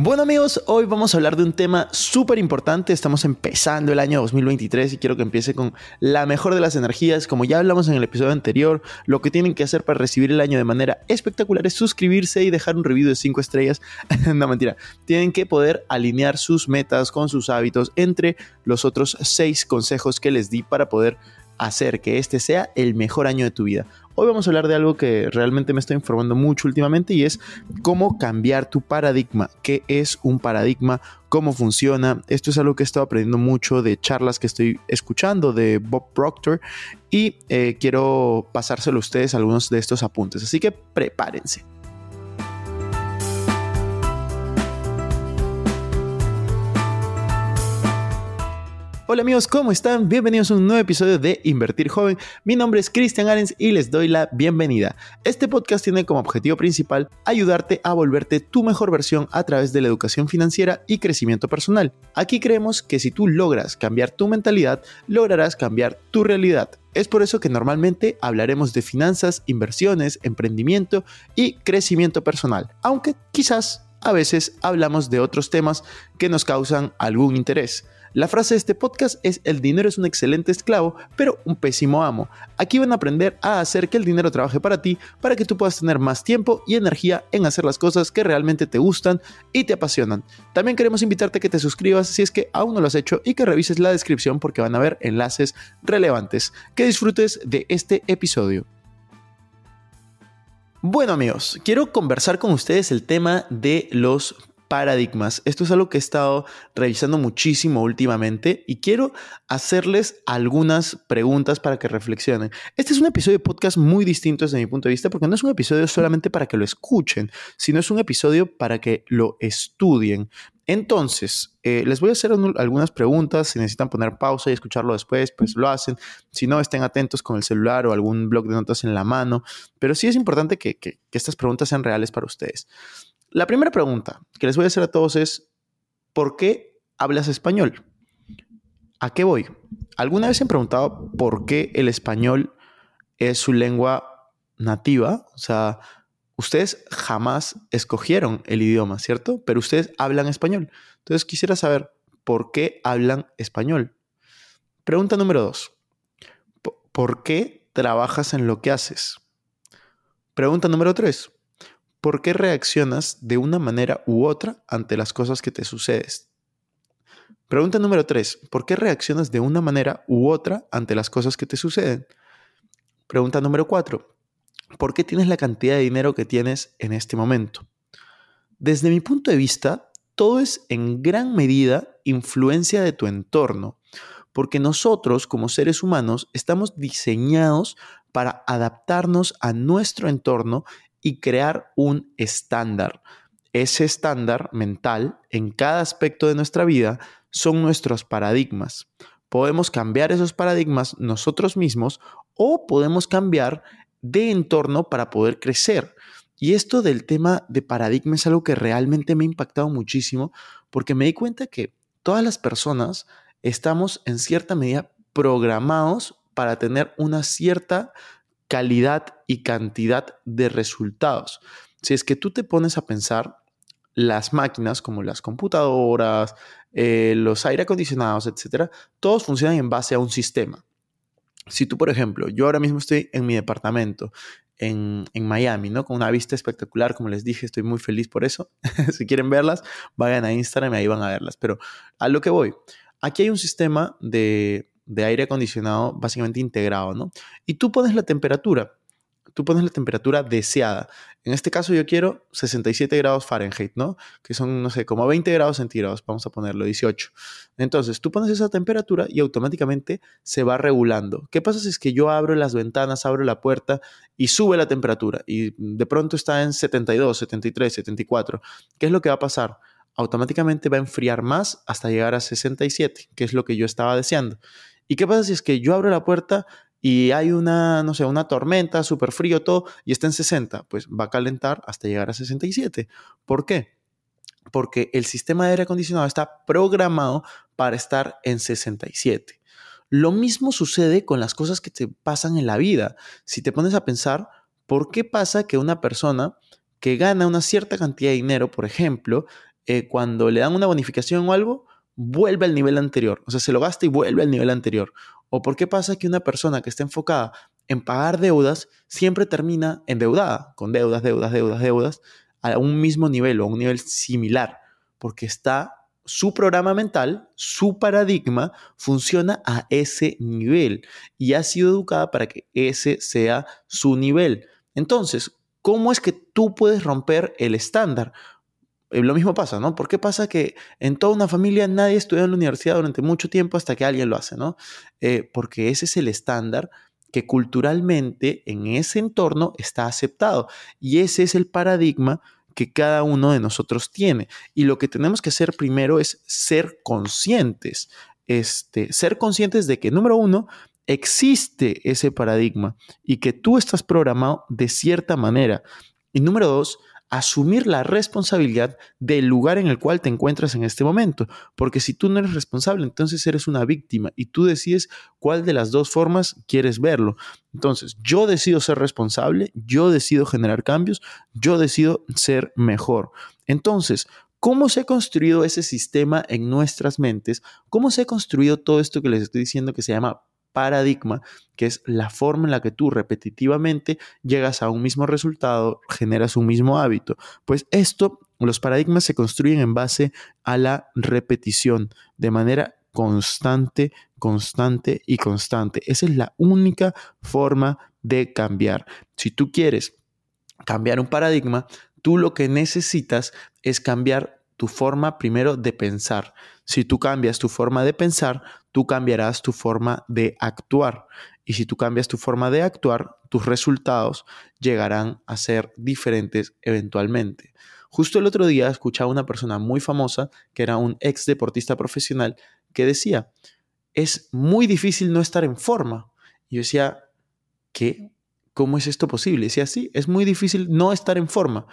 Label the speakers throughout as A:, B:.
A: Bueno amigos, hoy vamos a hablar de un tema súper importante. Estamos empezando el año 2023 y quiero que empiece con la mejor de las energías. Como ya hablamos en el episodio anterior, lo que tienen que hacer para recibir el año de manera espectacular es suscribirse y dejar un review de 5 estrellas. no mentira, tienen que poder alinear sus metas con sus hábitos entre los otros 6 consejos que les di para poder hacer que este sea el mejor año de tu vida. Hoy vamos a hablar de algo que realmente me está informando mucho últimamente y es cómo cambiar tu paradigma. ¿Qué es un paradigma? ¿Cómo funciona? Esto es algo que he estado aprendiendo mucho de charlas que estoy escuchando de Bob Proctor y eh, quiero pasárselo a ustedes algunos de estos apuntes. Así que prepárense. Hola amigos, ¿cómo están? Bienvenidos a un nuevo episodio de Invertir Joven. Mi nombre es Cristian Arens y les doy la bienvenida. Este podcast tiene como objetivo principal ayudarte a volverte tu mejor versión a través de la educación financiera y crecimiento personal. Aquí creemos que si tú logras cambiar tu mentalidad, lograrás cambiar tu realidad. Es por eso que normalmente hablaremos de finanzas, inversiones, emprendimiento y crecimiento personal, aunque quizás a veces hablamos de otros temas que nos causan algún interés. La frase de este podcast es el dinero es un excelente esclavo, pero un pésimo amo. Aquí van a aprender a hacer que el dinero trabaje para ti, para que tú puedas tener más tiempo y energía en hacer las cosas que realmente te gustan y te apasionan. También queremos invitarte a que te suscribas si es que aún no lo has hecho y que revises la descripción porque van a haber enlaces relevantes. Que disfrutes de este episodio. Bueno amigos, quiero conversar con ustedes el tema de los paradigmas. Esto es algo que he estado revisando muchísimo últimamente y quiero hacerles algunas preguntas para que reflexionen. Este es un episodio de podcast muy distinto desde mi punto de vista porque no es un episodio solamente para que lo escuchen, sino es un episodio para que lo estudien. Entonces, eh, les voy a hacer algunas preguntas. Si necesitan poner pausa y escucharlo después, pues lo hacen. Si no, estén atentos con el celular o algún blog de notas en la mano. Pero sí es importante que estas preguntas sean reales para ustedes. La primera pregunta que les voy a hacer a todos es, ¿por qué hablas español? ¿A qué voy? ¿Alguna vez se han preguntado por qué el español es su lengua nativa? O sea, ustedes jamás escogieron el idioma, ¿cierto? Pero ustedes hablan español. Entonces quisiera saber por qué hablan español. Pregunta número dos. ¿Por qué trabajas en lo que haces? Pregunta número tres. ¿Por qué reaccionas de una manera u otra ante las cosas que te suceden? Pregunta número 3. ¿Por qué reaccionas de una manera u otra ante las cosas que te suceden? Pregunta número 4. ¿Por qué tienes la cantidad de dinero que tienes en este momento? Desde mi punto de vista, todo es en gran medida influencia de tu entorno, porque nosotros como seres humanos estamos diseñados para adaptarnos a nuestro entorno y crear un estándar. Ese estándar mental en cada aspecto de nuestra vida son nuestros paradigmas. Podemos cambiar esos paradigmas nosotros mismos o podemos cambiar de entorno para poder crecer. Y esto del tema de paradigma es algo que realmente me ha impactado muchísimo porque me di cuenta que todas las personas estamos en cierta medida programados para tener una cierta calidad y cantidad de resultados. Si es que tú te pones a pensar, las máquinas como las computadoras, eh, los aire acondicionados, etcétera, todos funcionan en base a un sistema. Si tú, por ejemplo, yo ahora mismo estoy en mi departamento en, Miami, ¿no? Con una vista espectacular, como les dije, estoy muy feliz por eso. si quieren verlas, vayan a Instagram y ahí van a verlas. Pero a lo que voy, aquí hay un sistema de, de aire acondicionado básicamente integrado, ¿no? Y tú pones la temperatura. tú pones la temperatura deseada. En este caso yo quiero 67 grados Fahrenheit, ¿no? Que son, no sé, como 20 grados centígrados, vamos a ponerlo, 18. Entonces, tú pones esa temperatura y automáticamente se va regulando. ¿Qué pasa si es que yo abro las ventanas, abro la puerta y sube la temperatura y de pronto está en 72, 73, 74? ¿Qué es lo que va a pasar? Automáticamente va a enfriar más hasta llegar a 67, que es lo que yo estaba deseando. ¿Y qué pasa si es que yo abro la puerta y hay una, no sé, una tormenta, súper frío todo, y está en 60, pues va a calentar hasta llegar a 67. ¿Por qué? Porque el sistema de aire acondicionado está programado para estar en 67. Lo mismo sucede con las cosas que te pasan en la vida. Si te pones a pensar, ¿por qué pasa que una persona que gana una cierta cantidad de dinero, por ejemplo, eh, cuando le dan una bonificación o algo, vuelve al nivel anterior? O sea, se lo gasta y vuelve al nivel anterior. ¿O por qué pasa que una persona que está enfocada en pagar deudas siempre termina endeudada, con deudas, deudas, deudas, deudas, a un mismo nivel o a un nivel similar? Porque está su programa mental, su paradigma funciona a ese nivel y ha sido educada para que ese sea su nivel. Entonces, ¿cómo es que tú puedes romper el estándar? Eh, lo mismo pasa, ¿no? ¿Por qué pasa que en toda una familia nadie estudia en la universidad durante mucho tiempo hasta que alguien lo hace, ¿no? Eh, porque ese es el estándar que culturalmente en ese entorno está aceptado y ese es el paradigma que cada uno de nosotros tiene. Y lo que tenemos que hacer primero es ser conscientes, este, ser conscientes de que, número uno, existe ese paradigma y que tú estás programado de cierta manera. Y número dos, asumir la responsabilidad del lugar en el cual te encuentras en este momento. Porque si tú no eres responsable, entonces eres una víctima y tú decides cuál de las dos formas quieres verlo. Entonces, yo decido ser responsable, yo decido generar cambios, yo decido ser mejor. Entonces, ¿Cómo se ha construido ese sistema en nuestras mentes? ¿Cómo se ha construido todo esto que les estoy diciendo que se llama paradigma, que es la forma en la que tú repetitivamente llegas a un mismo resultado, generas un mismo hábito. Pues esto, los paradigmas se construyen en base a la repetición, de manera constante, constante y constante. Esa es la única forma de cambiar. Si tú quieres cambiar un paradigma, tú lo que necesitas es cambiar tu forma primero de pensar. Si tú cambias tu forma de pensar, tú cambiarás tu forma de actuar. Y si tú cambias tu forma de actuar, tus resultados llegarán a ser diferentes eventualmente. Justo el otro día escuchaba a una persona muy famosa, que era un ex deportista profesional, que decía, es muy difícil no estar en forma. Y yo decía, ¿qué? ¿Cómo es esto posible? decía, sí, es muy difícil no estar en forma.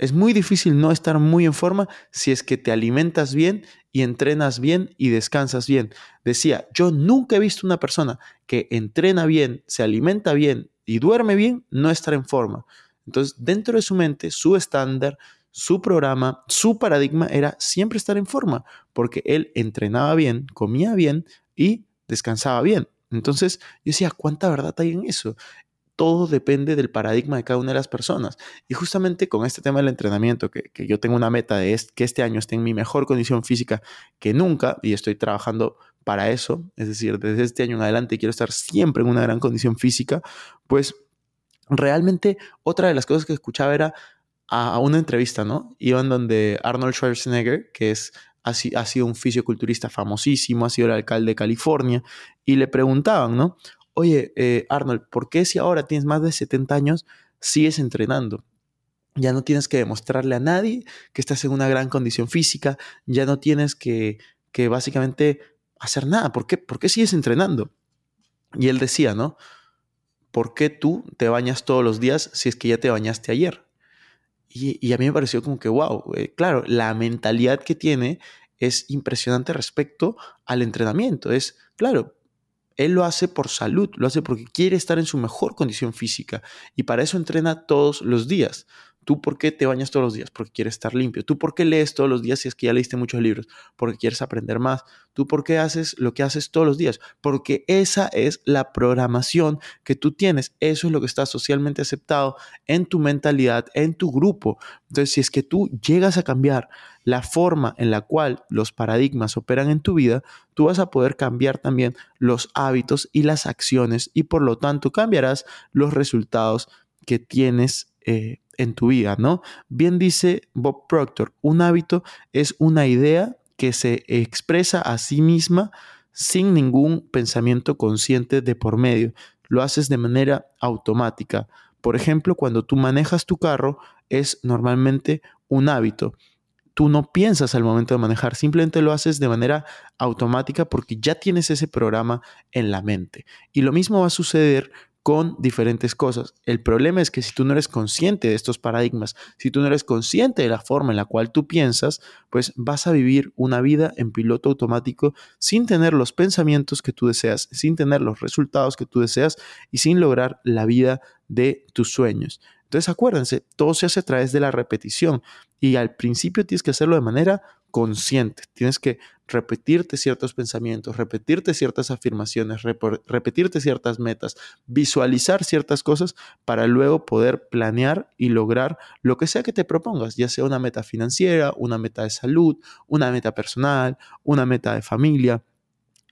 A: Es muy difícil no estar muy en forma si es que te alimentas bien y entrenas bien y descansas bien. Decía, yo nunca he visto una persona que entrena bien, se alimenta bien y duerme bien, no estar en forma. Entonces, dentro de su mente, su estándar, su programa, su paradigma era siempre estar en forma, porque él entrenaba bien, comía bien y descansaba bien. Entonces yo decía, ¿cuánta verdad hay en eso? Todo depende del paradigma de cada una de las personas. Y justamente con este tema del entrenamiento, que, yo tengo una meta de que este año esté en mi mejor condición física que nunca, y estoy trabajando para eso, es decir, desde este año en adelante quiero estar siempre en una gran condición física, pues realmente otra de las cosas que escuchaba era a, una entrevista, ¿no? Iban donde Arnold Schwarzenegger, que es ha, ha sido un fisioculturista famosísimo, ha sido el alcalde de California, y le preguntaban, ¿no? Oye, eh, Arnold, ¿por qué si ahora tienes más de 70 años sigues entrenando? Ya no tienes que demostrarle a nadie que estás en una gran condición física, ya no tienes que, que básicamente hacer nada. ¿Por qué? ¿Por qué sigues entrenando? Y él decía, ¿no? ¿Por qué tú te bañas todos los días si es que ya te bañaste ayer? Y, a mí me pareció como que, wow, eh, claro, la mentalidad que tiene es impresionante respecto al entrenamiento. Es, claro, él lo hace por salud, lo hace porque quiere estar en su mejor condición física y para eso entrena todos los días. ¿Tú por qué te bañas todos los días? Porque quieres estar limpio. ¿Tú por qué lees todos los días si es que ya leíste muchos libros? Porque quieres aprender más. ¿Tú por qué haces lo que haces todos los días? Porque esa es la programación que tú tienes. Eso es lo que está socialmente aceptado en tu mentalidad, en tu grupo. Entonces, si es que tú llegas a cambiar la forma en la cual los paradigmas operan en tu vida, tú vas a poder cambiar también los hábitos y las acciones y por lo tanto cambiarás los resultados que tienes eh, en tu vida, ¿no? Bien dice Bob Proctor, un hábito es una idea que se expresa a sí misma sin ningún pensamiento consciente de por medio. Lo haces de manera automática. Por ejemplo, cuando tú manejas tu carro, es normalmente un hábito. Tú no piensas al momento de manejar, simplemente lo haces de manera automática porque ya tienes ese programa en la mente. Y lo mismo va a suceder con diferentes cosas. El problema es que si tú no eres consciente de estos paradigmas, si tú no eres consciente de la forma en la cual tú piensas, pues vas a vivir una vida en piloto automático sin tener los pensamientos que tú deseas, sin tener los resultados que tú deseas y sin lograr la vida de tus sueños. Entonces acuérdense, todo se hace a través de la repetición y al principio tienes que hacerlo de manera consciente, tienes que repetirte ciertos pensamientos, repetirte ciertas afirmaciones, repetirte ciertas metas, visualizar ciertas cosas para luego poder planear y lograr lo que sea que te propongas, ya sea una meta financiera, una meta de salud, una meta personal, una meta de familia.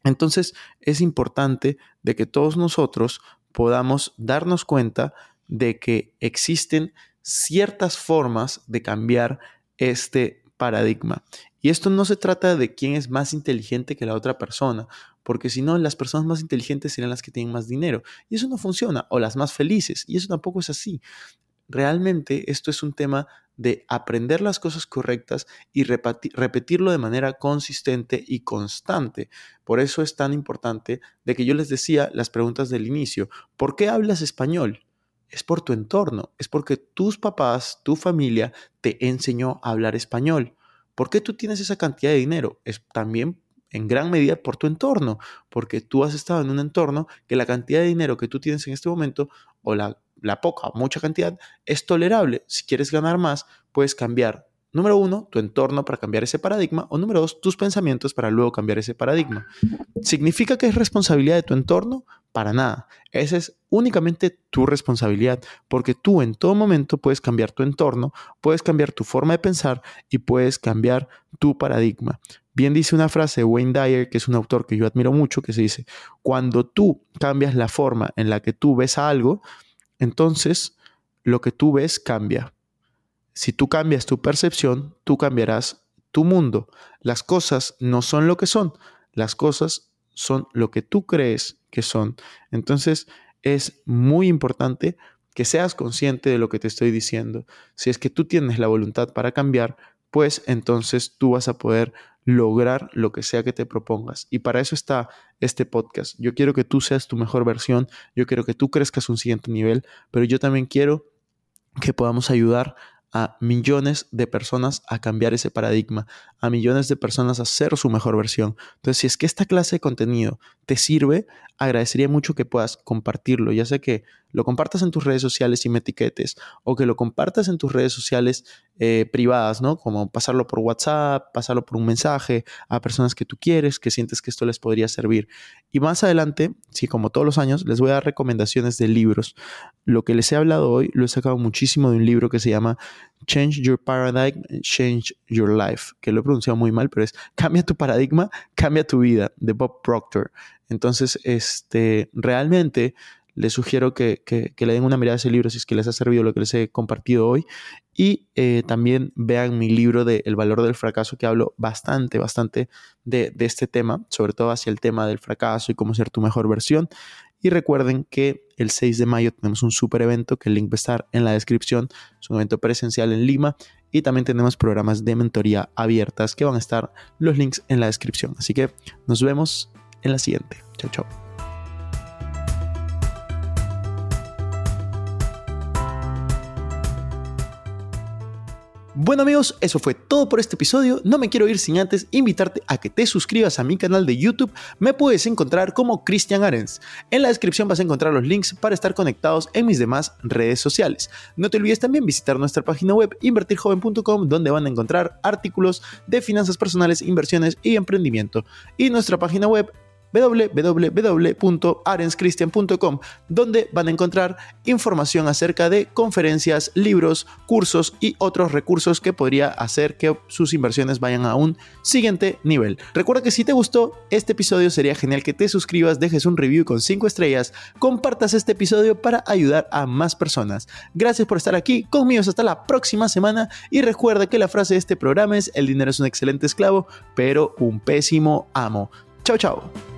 A: Entonces es importante de que todos nosotros podamos darnos cuenta de que existen ciertas formas de cambiar este paradigma. Y esto no se trata de quién es más inteligente que la otra persona, porque si no, las personas más inteligentes serán las que tienen más dinero. Y eso no funciona, o las más felices, y eso tampoco es así. Realmente esto es un tema de aprender las cosas correctas y repetirlo de manera consistente y constante. Por eso es tan importante de que yo les decía las preguntas del inicio. ¿Por qué hablas español? es por tu entorno, es porque tus papás, tu familia te enseñó a hablar español. ¿Por qué tú tienes esa cantidad de dinero? Es también en gran medida por tu entorno, porque tú has estado en un entorno que la cantidad de dinero que tú tienes en este momento, o la, la poca o mucha cantidad, es tolerable. Si quieres ganar más, puedes cambiar Número uno, tu entorno para cambiar ese paradigma. O número dos, tus pensamientos para luego cambiar ese paradigma. ¿Significa que es responsabilidad de tu entorno? Para nada. Esa es únicamente tu responsabilidad, porque tú en todo momento puedes cambiar tu entorno, puedes cambiar tu forma de pensar y puedes cambiar tu paradigma. Bien dice una frase de Wayne Dyer, que es un autor que yo admiro mucho, que se dice, cuando tú cambias la forma en la que tú ves algo, entonces lo que tú ves cambia. Si tú cambias tu percepción, tú cambiarás tu mundo. Las cosas no son lo que son, las cosas son lo que tú crees que son. Entonces es muy importante que seas consciente de lo que te estoy diciendo. Si es que tú tienes la voluntad para cambiar, pues entonces tú vas a poder lograr lo que sea que te propongas. Y para eso está este podcast. Yo quiero que tú seas tu mejor versión, yo quiero que tú crezcas un siguiente nivel, pero yo también quiero que podamos ayudar a millones de personas a cambiar ese paradigma, a millones de personas a ser su mejor versión. Entonces, si es que esta clase de contenido te sirve, agradecería mucho que puedas compartirlo, ya sea que lo compartas en tus redes sociales y me etiquetes, o que lo compartas en tus redes sociales eh, privadas, ¿no? Como pasarlo por WhatsApp, pasarlo por un mensaje a personas que tú quieres, que sientes que esto les podría servir. Y más adelante, sí, como todos los años, les voy a dar recomendaciones de libros. Lo que les he hablado hoy lo he sacado muchísimo de un libro que se llama Change Your Paradigm, Change Your Life, que lo he pronunciado muy mal, pero es Cambia tu paradigma, cambia tu vida, de Bob Proctor. Entonces, este, realmente les sugiero que, le den una mirada a ese libro si es que les ha servido lo que les he compartido hoy. Y eh, también vean mi libro de El valor del fracaso, que hablo bastante, bastante de, de este tema, sobre todo hacia el tema del fracaso y cómo ser tu mejor versión. Y recuerden que el 6 de mayo tenemos un super evento que el link va a estar en la descripción. Es un evento presencial en Lima y también tenemos programas de mentoría abiertas que van a estar los links en la descripción. Así que nos vemos en la siguiente. Chao, chao. Bueno amigos, eso fue todo por este episodio. No me quiero ir sin antes invitarte a que te suscribas a mi canal de YouTube. Me puedes encontrar como Cristian Arens. En la descripción vas a encontrar los links para estar conectados en mis demás redes sociales. No te olvides también visitar nuestra página web invertirjoven.com donde van a encontrar artículos de finanzas personales, inversiones y emprendimiento. Y nuestra página web www.arenschristian.com, donde van a encontrar información acerca de conferencias, libros, cursos y otros recursos que podría hacer que sus inversiones vayan a un siguiente nivel. Recuerda que si te gustó este episodio sería genial que te suscribas, dejes un review con 5 estrellas, compartas este episodio para ayudar a más personas. Gracias por estar aquí conmigo hasta la próxima semana y recuerda que la frase de este programa es el dinero es un excelente esclavo, pero un pésimo amo. Chao, chao.